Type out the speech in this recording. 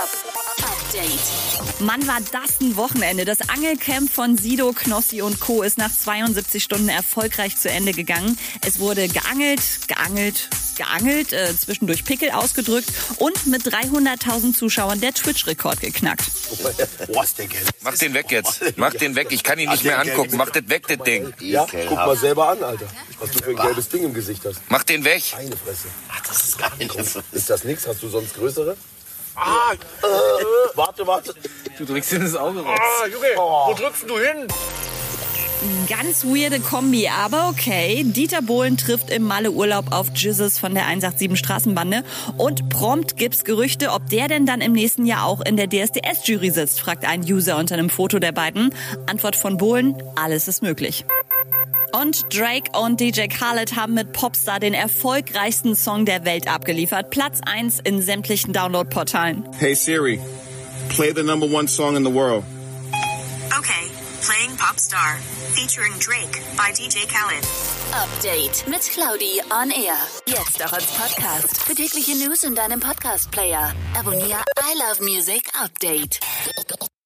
Update. Mann, war das ein Wochenende. Das Angelcamp von Sido, Knossi und Co. ist nach 72 Stunden erfolgreich zu Ende gegangen. Es wurde geangelt, geangelt, geangelt, äh, zwischendurch Pickel ausgedrückt und mit 300.000 Zuschauern der Twitch-Rekord geknackt. Boah, ist der gelb. Mach den weg jetzt. Mach den weg. Ich kann ihn nicht mehr angucken. Mach das weg, das Ding. Ja, guck mal selber an, Alter. Was du für ein gelbes Ding im Gesicht hast. Mach den weg. Eine Fresse. Ach, das ist geil. Ist das nix? Hast du sonst größere? Ah, warte, warte. Du drückst in das Auge raus. ah, Junge, wo drückst du hin? Ganz weirde Kombi, aber okay. Dieter Bohlen trifft im Malle-Urlaub auf Jesus von der 187 Straßenbande und prompt gibt's Gerüchte, ob der denn dann im nächsten Jahr auch in der DSDS-Jury sitzt, fragt ein User unter einem Foto der beiden. Antwort von Bohlen, alles ist möglich. Und Drake und DJ Khaled haben mit Popstar den erfolgreichsten Song der Welt abgeliefert. Platz 1 in sämtlichen Downloadportalen. Hey Siri, play the number one song in the world. Okay, playing Popstar, featuring Drake by DJ Khaled. Update mit Claudi on Air. Jetzt auch als Podcast. Für tägliche News in deinem Podcast-Player. Abonniere I Love Music Update.